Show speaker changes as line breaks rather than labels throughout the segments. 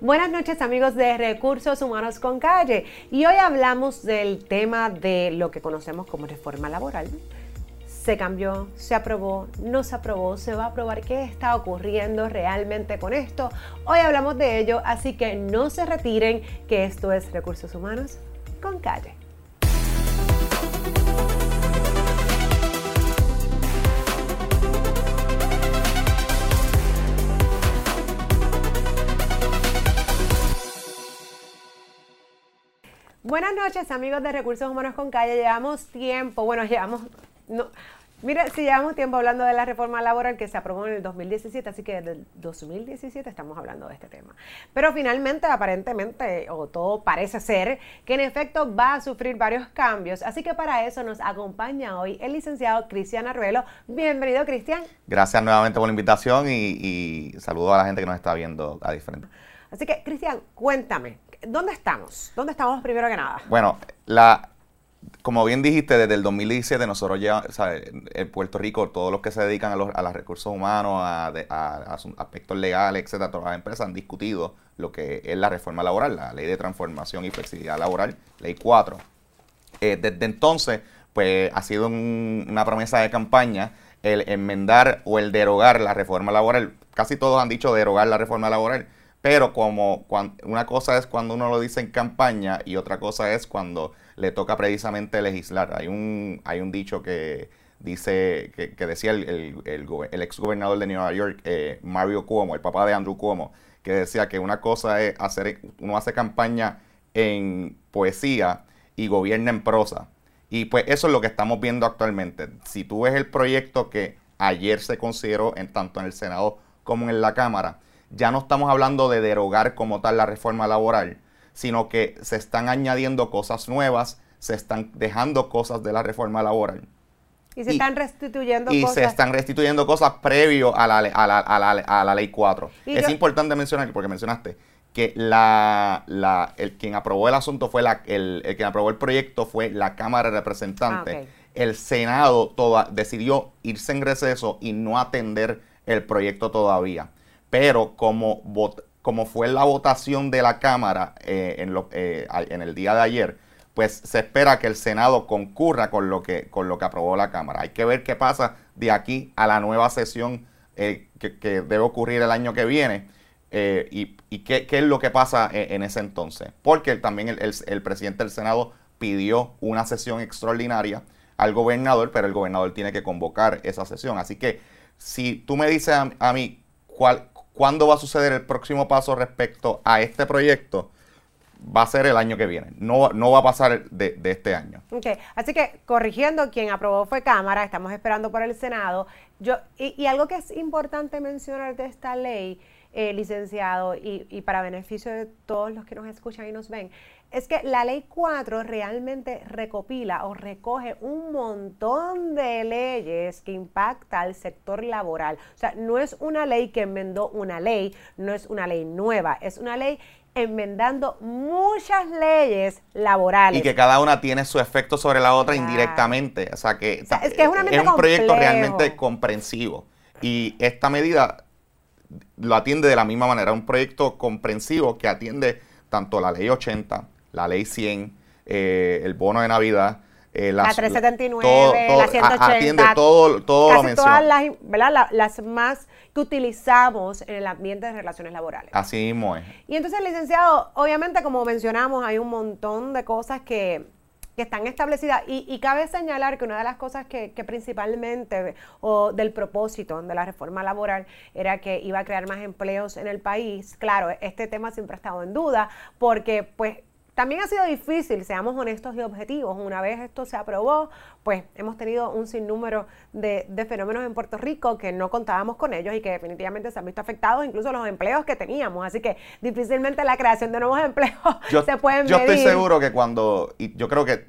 Buenas noches amigos de Recursos Humanos con Calle y hoy hablamos del tema de lo que conocemos como reforma laboral. Se cambió, se aprobó, no se aprobó, se va a aprobar qué está ocurriendo realmente con esto. Hoy hablamos de ello, así que no se retiren que esto es Recursos Humanos con Calle. Buenas noches, amigos de Recursos Humanos con Calle. Llevamos tiempo, bueno, llevamos, no, mire, si llevamos tiempo hablando de la reforma laboral que se aprobó en el 2017, así que desde el 2017 estamos hablando de este tema. Pero finalmente, aparentemente, o todo parece ser, que en efecto va a sufrir varios cambios. Así que para eso nos acompaña hoy el licenciado Cristian Arruelo. Bienvenido, Cristian.
Gracias nuevamente por la invitación y, y saludo a la gente que nos está viendo a diferente.
Así que, Cristian, cuéntame, ¿dónde estamos? ¿Dónde estamos primero que nada?
Bueno, la, como bien dijiste, desde el 2017 nosotros ya, en Puerto Rico, todos los que se dedican a los, a recursos humanos, a, aspectos legales, etcétera, todas las empresas han discutido lo que es la reforma laboral, la ley de transformación y flexibilidad laboral, ley 4. Eh, desde entonces, pues ha sido una promesa de campaña el enmendar o el derogar la reforma laboral. Casi todos han dicho derogar la reforma laboral pero como una cosa es cuando uno lo dice en campaña y otra cosa es cuando le toca precisamente legislar. Hay un, hay un dicho que dice, que, decía el, el, ex gobernador de Nueva York, eh, Mario Cuomo, el papá de Andrew Cuomo, que decía que una cosa es hacer, uno hace campaña en poesía y gobierna en prosa. Y pues eso es lo que estamos viendo actualmente. Si tú ves el proyecto que ayer se consideró en tanto en el Senado como en la Cámara, ya no estamos hablando de derogar como tal la reforma laboral, sino que se están añadiendo cosas nuevas, se están dejando cosas de la reforma laboral.
Y se están restituyendo
cosas. Y se están restituyendo cosas previo a la, a la, a la, ley 4. Es importante mencionar, porque mencionaste, que la, la, el quien aprobó el asunto fue la, el, el quien aprobó el proyecto fue la Cámara de Representantes. Ah, el Senado toda, decidió irse en receso y no atender el proyecto todavía pero como, como fue la votación de la Cámara eh, eh, en el día de ayer, pues se espera que el Senado concurra con lo que, con lo que aprobó la Cámara. Hay que ver qué pasa de aquí a la nueva sesión eh, que, debe ocurrir el año que viene y, qué, es lo que pasa en, ese entonces. Porque también el, presidente del Senado pidió una sesión extraordinaria al gobernador, pero el gobernador tiene que convocar esa sesión. Así que si tú me dices a mí cuál, ¿Cuándo va a suceder el próximo paso respecto a este proyecto? Va a ser el año que viene, no, no va a pasar de, este año.
Ok, así que corrigiendo, quien aprobó fue Cámara, estamos esperando por el Senado. Yo, y, algo que es importante mencionar de esta ley, eh, licenciado, y para beneficio de todos los que nos escuchan y nos ven, es que la ley 4 realmente recopila o recoge un montón de leyes que impacta al sector laboral. O sea, no es una ley que enmendó una ley, no es una ley nueva, es una ley enmendando muchas leyes laborales.
Y que cada una tiene su efecto sobre la otra indirectamente. O sea, que, es, que es, un proyecto realmente comprensivo. Y esta medida lo atiende de la misma manera, un proyecto comprensivo que atiende tanto la ley 80, la ley 100, eh, el bono de Navidad.
Eh, la 379, la 180.
Atiende todo, todo
casi todas las, las más que utilizamos en el ambiente de relaciones laborales.
Así mismo es.
Y entonces, licenciado, obviamente, como mencionamos, hay un montón de cosas que que están establecidas. Y, cabe señalar que una de las cosas que, principalmente, o del propósito de la reforma laboral, era que iba a crear más empleos en el país. Claro, este tema siempre ha estado en duda, porque pues también ha sido difícil, seamos honestos y objetivos. Una vez esto se aprobó, pues hemos tenido un sinnúmero de, de, fenómenos en Puerto Rico que no contábamos con ellos y que definitivamente se han visto afectados, incluso los empleos que teníamos. Así que difícilmente la creación de nuevos empleos se puede
medir. Yo estoy seguro que cuando, y yo creo que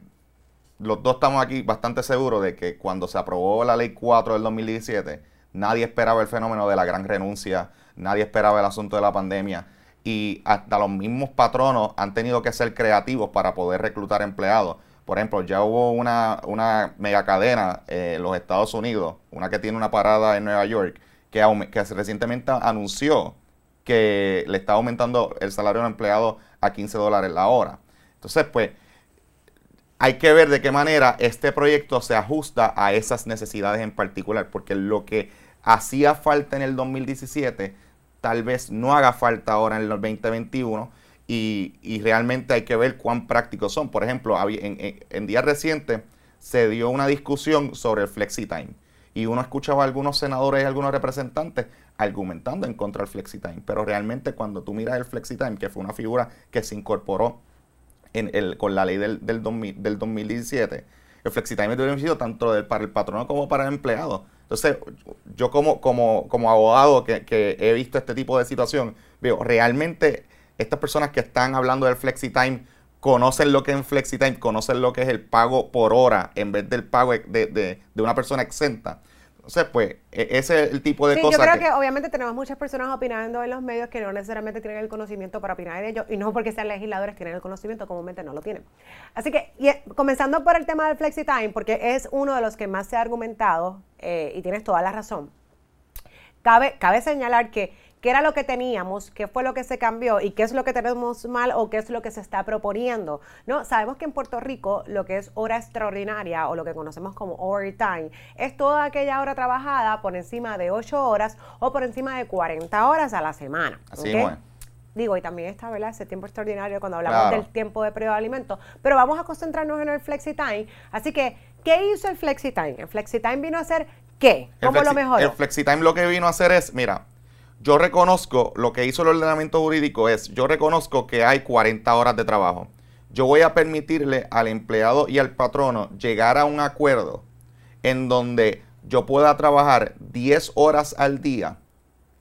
los dos estamos aquí bastante seguros de que cuando se aprobó la ley 4 del 2017, nadie esperaba el fenómeno de la gran renuncia, nadie esperaba el asunto de la pandemia y hasta los mismos patronos han tenido que ser creativos para poder reclutar empleados. Por ejemplo, ya hubo una, una mega cadena en los Estados Unidos, una que tiene una parada en Nueva York, que, recientemente anunció que le está aumentando el salario al empleado a 15 dólares la hora. Entonces, pues, hay que ver de qué manera este proyecto se ajusta a esas necesidades en particular, porque lo que hacía falta en el 2017 tal vez no haga falta ahora en el 2021 y, realmente hay que ver cuán prácticos son. Por ejemplo, en, en días recientes se dio una discusión sobre el flexi-time y uno escuchaba a algunos senadores y algunos representantes argumentando en contra del flexi-time, pero realmente cuando tú miras el flexi-time, que fue una figura que se incorporó en el, con la ley del, del, 2017, el flexi-time es beneficio tanto para el patrono como para el empleado. Entonces, yo como, como, como abogado que, que, he visto este tipo de situación, veo, realmente estas personas que están hablando del flexi-time conocen lo que es FlexiTime, conocen lo que es el pago por hora en vez del pago de, de, de una persona exenta. Entonces, pues, e, ese es el tipo de
sí,
cosas.
Yo creo que... obviamente tenemos muchas personas opinando en los medios que no necesariamente tienen el conocimiento para opinar de ello, y no porque sean legisladores tienen el conocimiento, comúnmente no lo tienen. Así que, y, eh, comenzando por el tema del FlexiTime, porque es uno de los que más se ha argumentado, eh, y tienes toda la razón, cabe, cabe señalar que qué era lo que teníamos, qué fue lo que se cambió y qué es lo que tenemos mal o qué es lo que se está proponiendo. No, sabemos que en Puerto Rico lo que es hora extraordinaria o lo que conocemos como overtime es toda aquella hora trabajada por encima de 8 horas o por encima de 40 horas a la semana.
Así es.
Digo, y también está, ¿verdad? Ese tiempo extraordinario cuando hablamos del tiempo de periodo de alimento. Pero vamos a concentrarnos en el flexi-time. Así que, ¿qué hizo el flexi-time? El flexi-time vino a hacer ¿qué? ¿Cómo lo mejoró?
El flexi-time lo que vino a hacer es, mira, yo reconozco, lo que hizo el ordenamiento jurídico es, yo reconozco que hay 40 horas de trabajo. Yo voy a permitirle al empleado y al patrono llegar a un acuerdo en donde yo pueda trabajar 10 horas al día,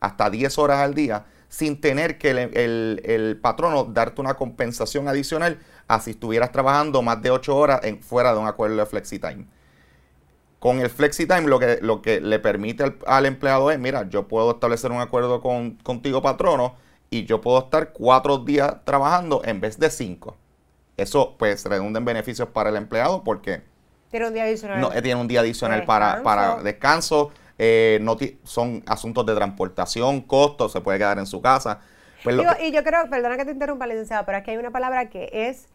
hasta 10 horas al día, sin tener que el, el, patrono darte una compensación adicional a si estuvieras trabajando más de 8 horas fuera de un acuerdo de flexi-time. Con el FlexiTime lo que, lo que le permite al, empleado es, mira, yo puedo establecer un acuerdo con, contigo, patrono, y yo puedo estar cuatro días trabajando en vez de cinco. Eso pues redunda en beneficios para el empleado porque...
Tiene un día adicional.
No, eh, tiene un día adicional para, para descanso. Eh, no son asuntos de transportación, costos, se puede quedar en su casa.
Pues y yo creo, perdona que te interrumpa, licenciado, pero es que hay una palabra que es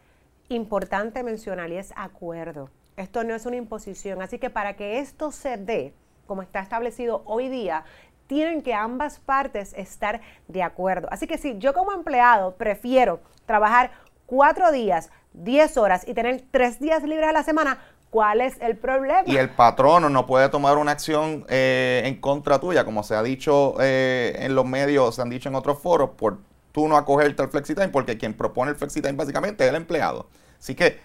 importante mencionar y es acuerdo. Esto no es una imposición. Así que para que esto se dé, como está establecido hoy día, tienen que ambas partes estar de acuerdo. Así que si yo como empleado prefiero trabajar cuatro días, diez horas y tener tres días libres a la semana, ¿cuál es el problema?
Y el patrono no puede tomar una acción eh, en contra tuya, como se ha dicho eh, en los medios, se han dicho en otros foros, por tú no acogerte al FlexiTime, porque quien propone el FlexiTime básicamente es el empleado. Así que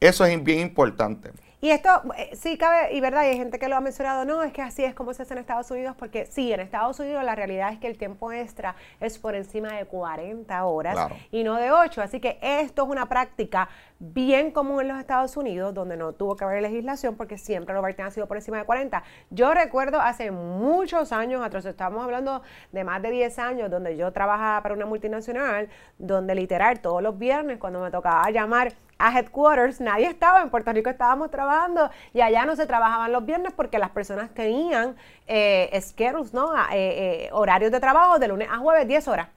eso es bien importante.
Y esto eh, sí cabe, y verdad, hay gente que lo ha mencionado, no, es que así es como se hace en Estados Unidos, porque sí, en Estados Unidos la realidad es que el tiempo extra es por encima de 40 horas y no de 8. Así que esto es una práctica bien común en los Estados Unidos, donde no tuvo que haber legislación, porque siempre los overtime ha sido por encima de 40. Yo recuerdo hace muchos años atrás, estamos hablando de más de 10 años, donde yo trabajaba para una multinacional, donde literal todos los viernes, cuando me tocaba llamar a headquarters, nadie estaba, en Puerto Rico estábamos trabajando y allá no se trabajaban los viernes porque las personas tenían eh, schedules, ¿no? Eh, eh, horarios de trabajo de lunes a jueves, 10 horas.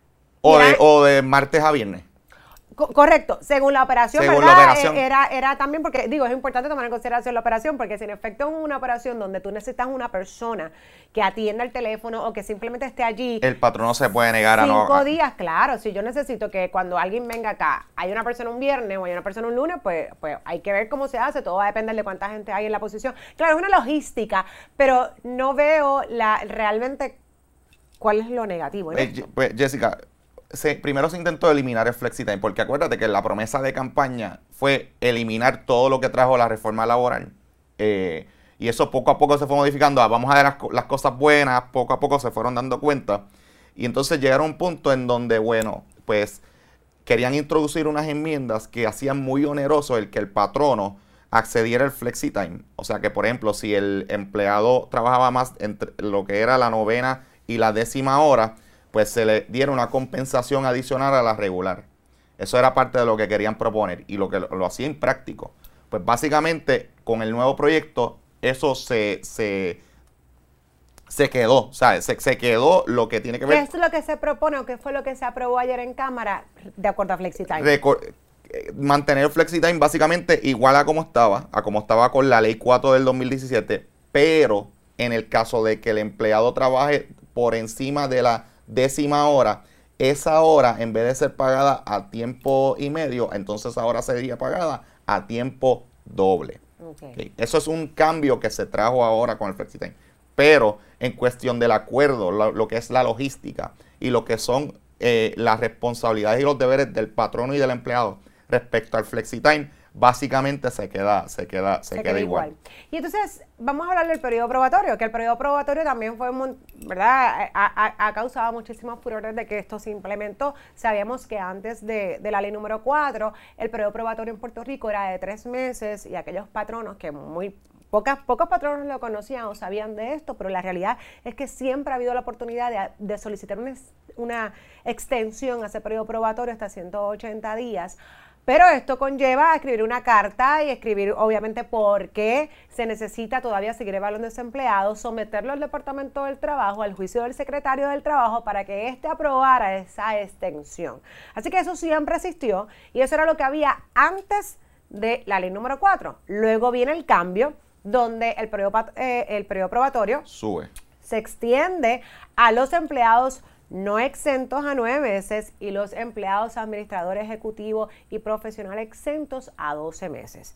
O de, o de martes a viernes
correcto, según la operación, ¿verdad? Eh, era, era también porque, digo, es importante tomar en consideración la operación, porque si en efecto es una operación donde tú necesitas una persona que atienda el teléfono o que simplemente esté allí.
El patrón no se puede negar a
no. Cinco días, claro. Si yo necesito que cuando alguien venga acá, hay una persona un viernes o hay una persona un lunes, pues, pues hay que ver cómo se hace. Todo va a depender de cuánta gente hay en la posición. Claro, es una logística, pero no veo la realmente cuál es lo negativo.
Eh, pues, Jessica, primero se intentó eliminar el FlexiTime, porque acuérdate que la promesa de campaña fue eliminar todo lo que trajo la reforma laboral. Eh, y eso poco a poco se fue modificando. Ah, vamos a ver las, cosas buenas, poco a poco se fueron dando cuenta. Y entonces llegaron a un punto en donde, bueno, pues querían introducir unas enmiendas que hacían muy oneroso el que el patrono accediera al FlexiTime. O sea que, por ejemplo, si el empleado trabajaba más entre lo que era la novena y la décima hora, pues se le diera una compensación adicional a la regular. Eso era parte de lo que querían proponer y lo que lo, hacía impráctico. Pues básicamente con el nuevo proyecto eso se, se, se quedó, o sea, se, se quedó lo que tiene que ver.
¿Qué es lo que se propone o qué fue lo que se aprobó ayer en Cámara de acuerdo a FlexiTime?
Recor- eh, mantener FlexiTime básicamente igual a como estaba, a como estaba con la ley 4 del 2017, pero en el caso de que el empleado trabaje por encima de la décima hora, esa hora en vez de ser pagada a tiempo y medio, entonces ahora sería pagada a tiempo doble. Eso es un cambio que se trajo ahora con el FlexiTime. Pero en cuestión del acuerdo, lo, lo que es la logística y lo que son eh, las responsabilidades y los deberes del patrono y del empleado respecto al FlexiTime, básicamente se queda, se queda, se, queda, igual.
Y entonces, vamos a hablar del periodo probatorio, que el periodo probatorio también fue, ¿verdad? Ha, ha- ha causado muchísimos furores de que esto se implementó. Sabíamos que antes de, de la ley número 4, el periodo probatorio en Puerto Rico era de tres meses y aquellos patronos que muy Pocas, pocos patronos lo conocían o sabían de esto, pero la realidad es que siempre ha habido la oportunidad de, de solicitar una, una extensión a ese periodo probatorio hasta 180 días. Pero esto conlleva a escribir una carta y escribir, obviamente, por qué se necesita todavía seguir evaluando a ese empleado, someterlo al Departamento del Trabajo, al juicio del secretario del Trabajo, para que éste aprobara esa extensión. Así que eso siempre existió y eso era lo que había antes de la ley número 4. Luego viene el cambio, donde el periodo, eh, el periodo probatorio
Sube.
se extiende a los empleados no exentos a nueve meses y los empleados administradores ejecutivos y profesional exentos a 12 meses.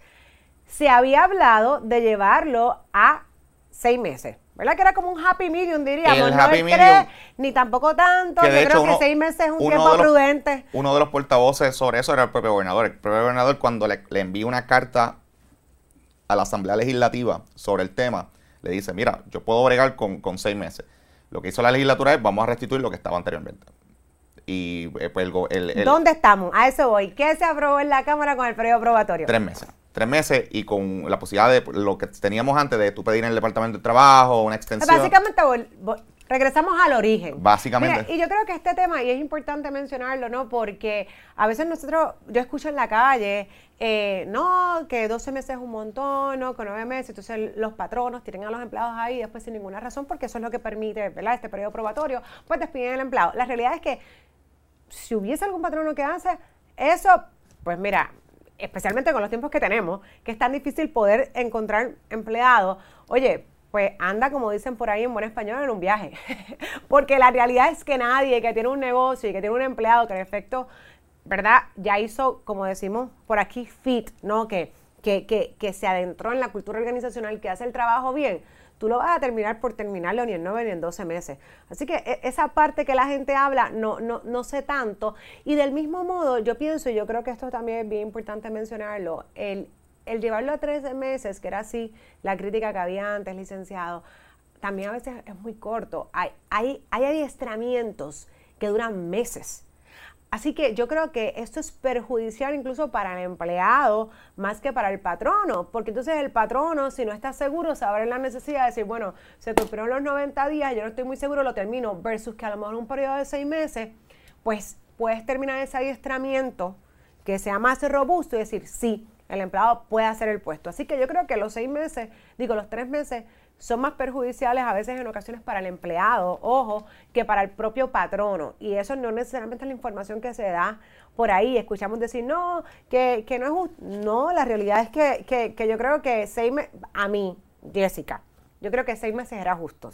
Se había hablado de llevarlo a seis meses, ¿verdad? Que era como un happy medium, diríamos.
El
no
happy
el
medium,
tres, ni tampoco tanto. Yo creo que seis meses es un tiempo
los-
prudente.
Uno de los portavoces sobre eso era el propio gobernador. El propio gobernador cuando le, le envía una carta a la Asamblea Legislativa sobre el tema, le dice, mira, yo puedo bregar con, con seis meses. Lo que hizo la legislatura es, vamos a restituir lo que estaba anteriormente. Y eh, pues el, el- el-
¿Dónde estamos? A eso voy. ¿Qué se aprobó en la Cámara con el periodo probatorio?
Tres meses. Tres meses y con la posibilidad de lo que teníamos antes de tú pedir en el Departamento de Trabajo, una extensión.
Básicamente regresamos al origen.
Básicamente.
Mira, y yo creo que este tema, y es importante mencionarlo, ¿no? Porque a veces nosotros, yo escucho en la calle, eh, no, que 12 meses es un montón, no, que 9 meses, entonces los patronos tienen a los empleados ahí después sin ninguna razón, porque eso es lo que permite, ¿verdad? Este periodo probatorio, pues despiden al empleado. La realidad es que si hubiese algún patrono que hace eso, pues mira, especialmente con los tiempos que tenemos, que es tan difícil poder encontrar empleados, oye, pues anda, como dicen por ahí en buen español, en un viaje. Porque la realidad es que nadie que tiene un negocio y que tiene un empleado que en efecto, ¿verdad? Ya hizo, como decimos por aquí, fit, ¿no? Que, que, que, que se adentró en la cultura organizacional, que hace el trabajo bien, tú lo vas a terminar por terminarlo ni en 9 ni en 12 meses. Así que e- esa parte que la gente habla no, no, no sé tanto. Y del mismo modo, yo pienso, y yo creo que esto también es bien importante mencionarlo, el, el llevarlo a 13 meses, que era así la crítica que había antes, licenciado, también a veces es muy corto. Hay, hay, hay adiestramientos que duran meses. Así que yo creo que esto es perjudicial incluso para el empleado más que para el patrono, porque entonces el patrono, si no está seguro, se abre la necesidad de decir, bueno, se cumplieron los 90 días, yo no estoy muy seguro, lo termino, versus que a lo mejor un periodo de seis meses, pues puedes terminar ese adiestramiento que sea más robusto y decir, sí, el empleado puede hacer el puesto. Así que yo creo que los seis meses, digo, los tres meses, son más perjudiciales a veces en ocasiones para el empleado, ojo, que para el propio patrono. Y eso no necesariamente es la información que se da por ahí. Escuchamos decir, no, que, que no es justo. No, la realidad es que, que, que yo creo que seis meses, a mí, Jessica, yo creo que seis meses era justo.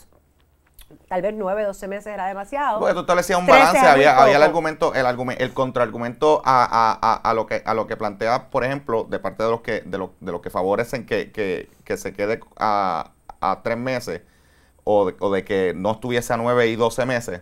Tal vez nueve, doce meses era demasiado.
Porque tú establecías un balance, había, había el argumento, el argumento, el contraargumento a, a- a- a lo que a lo que plantea, por ejemplo, de parte de los que, de los, de los que favorecen que, que, que se quede a, a tres meses o de, o de que no estuviese a nueve y doce meses,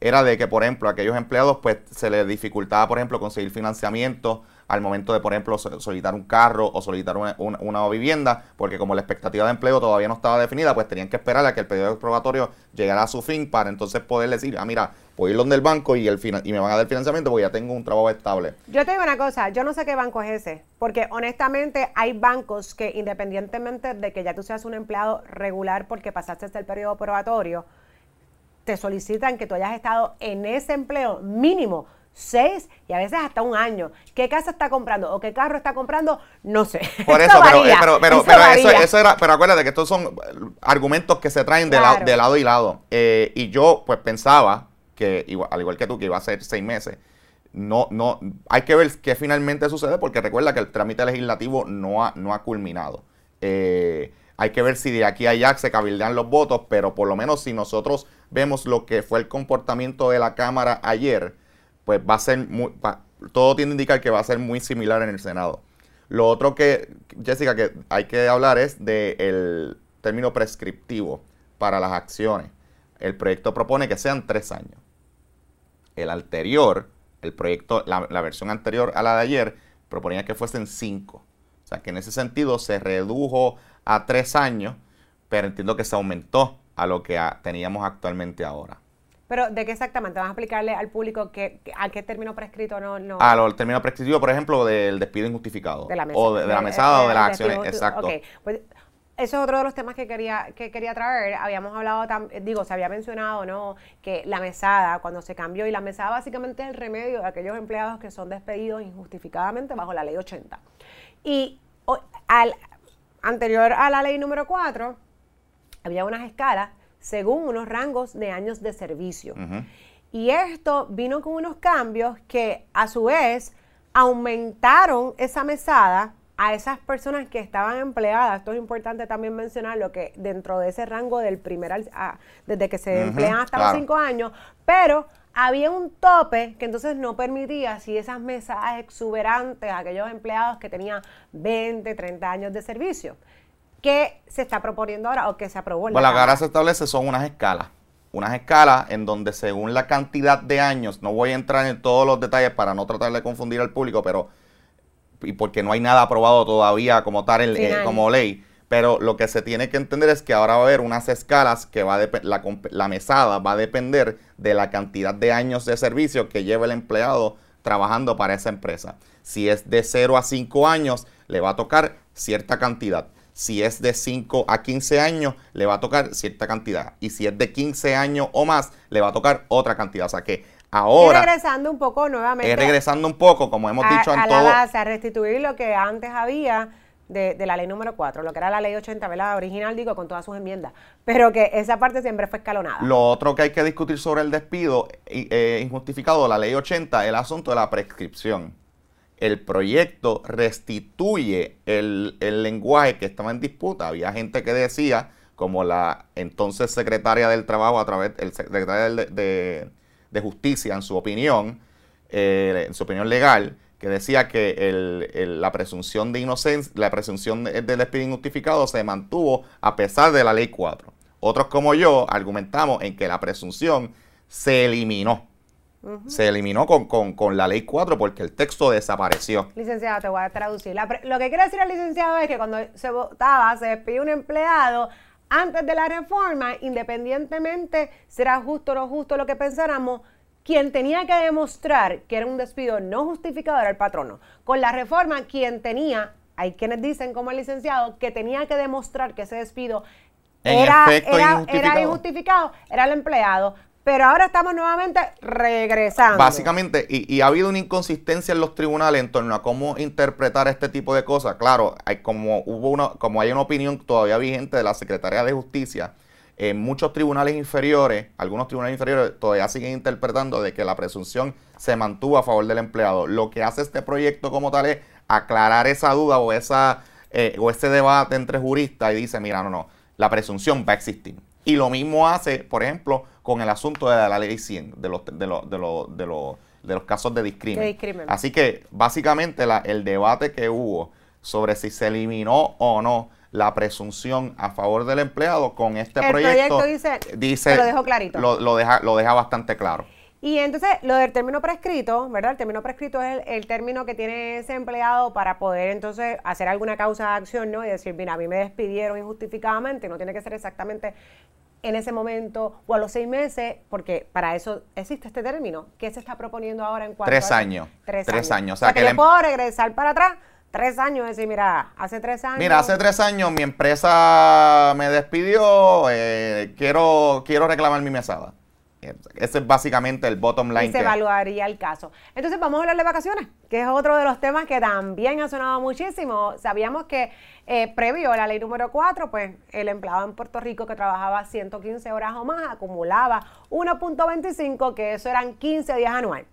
era de que, por ejemplo, a aquellos empleados pues se les dificultaba, por ejemplo, conseguir financiamiento al momento de, por ejemplo, so- solicitar un carro o solicitar una, una- una vivienda, porque como la expectativa de empleo todavía no estaba definida, pues tenían que esperar a que el periodo probatorio llegara a su fin para entonces poder decir, ah, mira, voy a ir donde el banco y, el y me van a dar financiamiento porque ya tengo un trabajo estable.
Yo te digo una cosa, yo no sé qué banco es ese, porque honestamente hay bancos que independientemente de que ya tú seas un empleado regular porque pasaste el periodo probatorio, te solicitan que tú hayas estado en ese empleo mínimo seis y a veces hasta un año. ¿Qué casa está comprando o qué carro está comprando? No sé.
Por eso, pero, pero, eso, era, pero acuérdate que estos son argumentos que se traen de, de lado y lado. Eh, y yo pues pensaba que, igual, al igual que tú, que iba a ser seis meses, no, no, hay que ver qué finalmente sucede, porque recuerda que el trámite legislativo no ha, no ha culminado. Eh, hay que ver si de aquí a allá se cabildean los votos, pero por lo menos si nosotros vemos lo que fue el comportamiento de la Cámara ayer, pues va a ser muy, todo tiende a indicar que va a ser muy similar en el Senado. Lo otro que, Jessica, que hay que hablar es del término prescriptivo para las acciones. El proyecto propone que sean tres años. El anterior, el proyecto, la, versión anterior a la de ayer, proponía que fuesen cinco. O sea que en ese sentido se redujo a tres años, pero entiendo que se aumentó a lo que teníamos actualmente ahora.
Pero, ¿de qué exactamente? ¿Vas a explicarle al público que, a qué término prescrito no...? no...
A lo, el término prescrito, por ejemplo, del despido injustificado. De la mesa. O de, la mesada o de las acciones, exacto. Ok,
pues eso es otro de los temas que quería, que quería traer. Habíamos hablado, digo, se había mencionado, ¿no? Que la mesada, cuando se cambió, y la mesada básicamente es el remedio de aquellos empleados que son despedidos injustificadamente bajo la ley 80. Y al anterior a la ley número 4, había unas escalas según unos rangos de años de servicio. Y esto vino con unos cambios que a su vez aumentaron esa mesada a esas personas que estaban empleadas. Esto es importante también mencionar lo que dentro de ese rango del primer, desde que se emplean hasta los cinco años, pero había un tope que entonces no permitía si esas mesadas exuberantes a aquellos empleados que tenían 20, 30 años de servicio. ¿Qué se está proponiendo ahora o qué se aprobó?
En la bueno, se establece son unas escalas. Unas escalas en donde según la cantidad de años, no voy a entrar en todos los detalles para no tratar de confundir al público, pero y porque no hay nada aprobado todavía como tal eh, como ley, pero lo que se tiene que entender es que ahora va a haber unas escalas que va a la, la mesada va a depender de la cantidad de años de servicio que lleva el empleado trabajando para esa empresa. Si es de 0 a 5 años, le va a tocar cierta cantidad. Si es de 5 a 15 años, le va a tocar cierta cantidad. Y si es de 15 años o más, le va a tocar otra cantidad. O sea que ahora...
Es regresando un poco nuevamente.
Es regresando un poco, como hemos dicho en a la
base, a restituir lo que antes había de, la ley número 4, lo que era la ley 80, ¿verdad? Original, digo, con todas sus enmiendas. Pero que esa parte siempre fue escalonada.
Lo otro que hay que discutir sobre el despido eh, injustificado, la ley 80, el asunto de la prescripción el proyecto restituye el, lenguaje que estaba en disputa. Había gente que decía, como la entonces secretaria del Trabajo, a través del secretario de, Justicia, en su opinión, eh, en su opinión legal, que decía que la presunción de inocencia, la presunción del despido injustificado se mantuvo a pesar de la ley 4. Otros como yo argumentamos en que la presunción se eliminó se eliminó con, la ley 4 porque el texto desapareció.
Licenciado, te voy a traducir. lo que quiere decir el licenciado es que cuando se votaba, se despidió un empleado antes de la reforma, independientemente será justo o no justo lo que pensáramos, quien tenía que demostrar que era un despido no justificado era el patrono. Con la reforma, quien tenía, hay quienes dicen como el licenciado, que tenía que demostrar que ese despido era, era, injustificado, era el empleado. Pero ahora estamos nuevamente regresando.
Básicamente, y, ha habido una inconsistencia en los tribunales en torno a cómo interpretar este tipo de cosas. Claro, hay como hubo una, como hay una opinión todavía vigente de la Secretaría de Justicia, en muchos tribunales inferiores, algunos tribunales inferiores todavía siguen interpretando de que la presunción se mantuvo a favor del empleado. Lo que hace este proyecto como tal es aclarar esa duda o esa eh, o ese debate entre juristas y dice, mira, no, no, la presunción va a existir. Y lo mismo hace, por ejemplo, con el asunto de la ley 100, de los, de los, de los, de los, de los casos de discrimen. Así que, básicamente, la, el debate que hubo sobre si se eliminó o no la presunción a favor del empleado con este
el
proyecto,
dice, dice lo dejo clarito.
Lo, deja, lo deja bastante claro.
Y entonces, lo del término prescrito, ¿verdad? El término prescrito es el, término que tiene ese empleado para poder entonces hacer alguna causa de acción, ¿no? Y decir, mira, a mí me despidieron injustificadamente, no tiene que ser exactamente en ese momento o a los seis meses, porque para eso existe este término. ¿Qué se está proponiendo ahora en cuanto
tres años. Tres, tres años.
O sea, que, yo em- puedo regresar para atrás tres años y decir, mira, hace tres años.
Mira, hace tres años mi empresa me despidió, eh, quiero, quiero reclamar mi mesada. Ese es básicamente el bottom line.
Y se evaluaría el caso. Entonces vamos a hablar de vacaciones, que es otro de los temas que también ha sonado muchísimo. Sabíamos que eh, previo a la ley número 4, pues el empleado en Puerto Rico que trabajaba 115 horas o más acumulaba 1.25, que eso eran 15 días anuales.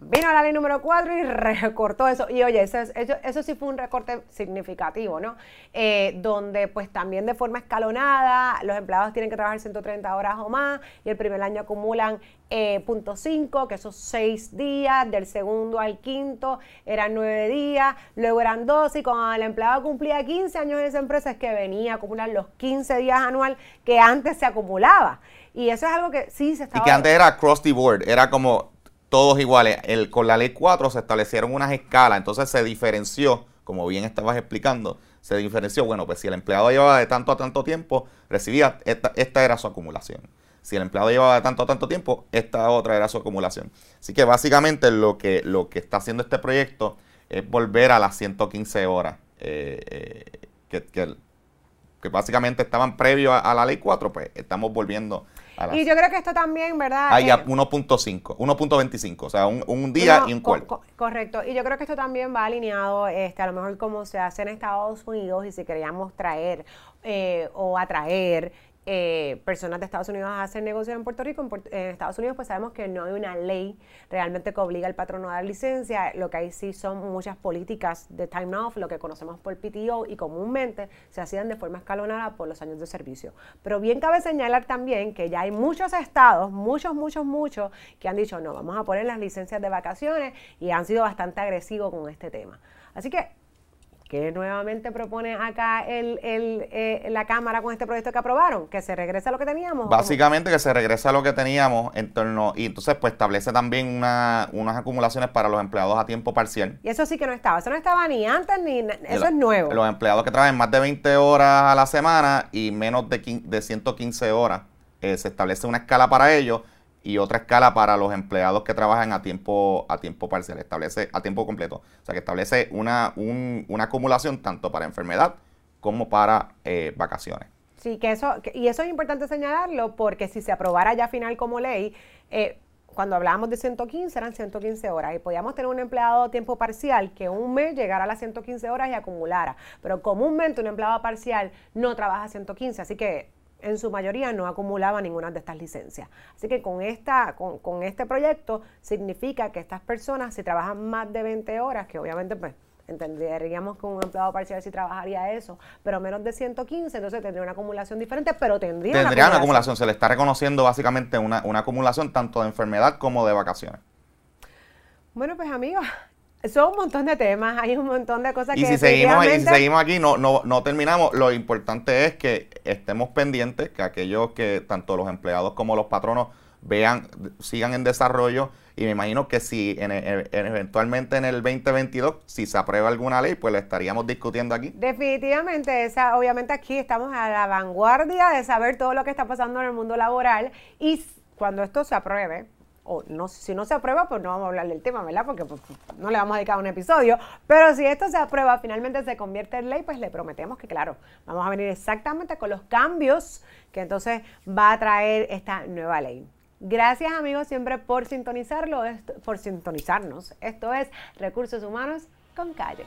Vino la ley número 4 y recortó eso. Y oye, eso, eso, sí fue un recorte significativo, ¿no? Eh, donde pues también de forma escalonada los empleados tienen que trabajar 130 horas o más y el primer año acumulan eh, punto 5, que esos 6 días, del segundo al quinto eran 9 días, luego eran 12 y cuando el empleado cumplía 15 años en esa empresa es que venía a acumular los 15 días anual que antes se acumulaba. Y eso es algo que sí se estaba...
Y que antes era across the board, era como todos iguales. El, con la ley 4 se establecieron unas escalas, entonces se diferenció, como bien estabas explicando, se diferenció, bueno, pues si el empleado llevaba de tanto a tanto tiempo, recibía, esta, era su acumulación. Si el empleado llevaba de tanto a tanto tiempo, esta otra era su acumulación. Así que básicamente lo que, lo que está haciendo este proyecto es volver a las 115 horas eh, eh, que, que, básicamente estaban previo a, a, la ley 4, pues estamos volviendo
y yo creo que esto también, ¿verdad?
Hay 1.5, 1.25, o sea, un, día y un cuerpo.
correcto. Y yo creo que esto también va alineado, este, a lo mejor como se hace en Estados Unidos y si queríamos traer eh, o atraer eh, personas de Estados Unidos a hacer negocios en Puerto Rico. En, Estados Unidos pues sabemos que no hay una ley realmente que obliga al patrono a dar licencia. Lo que hay sí son muchas políticas de time off, lo que conocemos por PTO y comúnmente se hacían de forma escalonada por los años de servicio. Pero bien cabe señalar también que ya hay muchos estados, muchos, muchos, muchos, que han dicho no, vamos a poner las licencias de vacaciones y han sido bastante agresivos con este tema. Así que que nuevamente propone acá el, eh, la Cámara con este proyecto que aprobaron? ¿Que se regrese a lo que teníamos?
Básicamente que se regrese a lo que teníamos en torno, y entonces pues establece también una, unas acumulaciones para los empleados a tiempo parcial.
Y eso sí que no estaba, eso no estaba ni antes ni, eso es nuevo.
Los empleados que trabajan más de 20 horas a la semana y menos de, de 115 horas, eh, se establece una escala para ellos y otra escala para los empleados que trabajan a tiempo, a tiempo parcial, establece a tiempo completo. O sea que establece una, una acumulación tanto para enfermedad como para eh, vacaciones.
Sí, que eso, y eso es importante señalarlo porque si se aprobara ya final como ley, eh, cuando hablábamos de 115 eran 115 horas y podíamos tener un empleado a tiempo parcial que un mes llegara a las 115 horas y acumulara, pero comúnmente un empleado parcial no trabaja 115, así que en su mayoría no acumulaba ninguna de estas licencias. Así que con, esta, con, este proyecto significa que estas personas, si trabajan más de 20 horas, que obviamente pues entenderíamos que un empleado parcial sí trabajaría eso, pero menos de 115, entonces tendría una acumulación diferente, pero tendría,
tendría una, acumulación. Se le está reconociendo básicamente una, una acumulación tanto de enfermedad como de vacaciones.
Bueno, pues amigos, son un montón de temas, hay un montón de cosas
y
que
si seguimos Y si seguimos aquí, no, no, no terminamos. Lo importante es que estemos pendientes, que aquellos que, tanto los empleados como los patronos, vean, sigan en desarrollo. Y me imagino que si en, eventualmente en el 2022, si se aprueba alguna ley, pues la estaríamos discutiendo aquí.
Definitivamente, esa, obviamente aquí estamos a la vanguardia de saber todo lo que está pasando en el mundo laboral. Y cuando esto se apruebe, o no, si no se aprueba, pues no vamos a hablar del tema, ¿verdad? Porque pues, no le vamos a dedicar un episodio. Pero si esto se aprueba, finalmente se convierte en ley, pues le prometemos que, claro, vamos a venir exactamente con los cambios que entonces va a traer esta nueva ley. Gracias amigos siempre por sintonizarlo, por sintonizarnos. Esto es Recursos Humanos con Calle.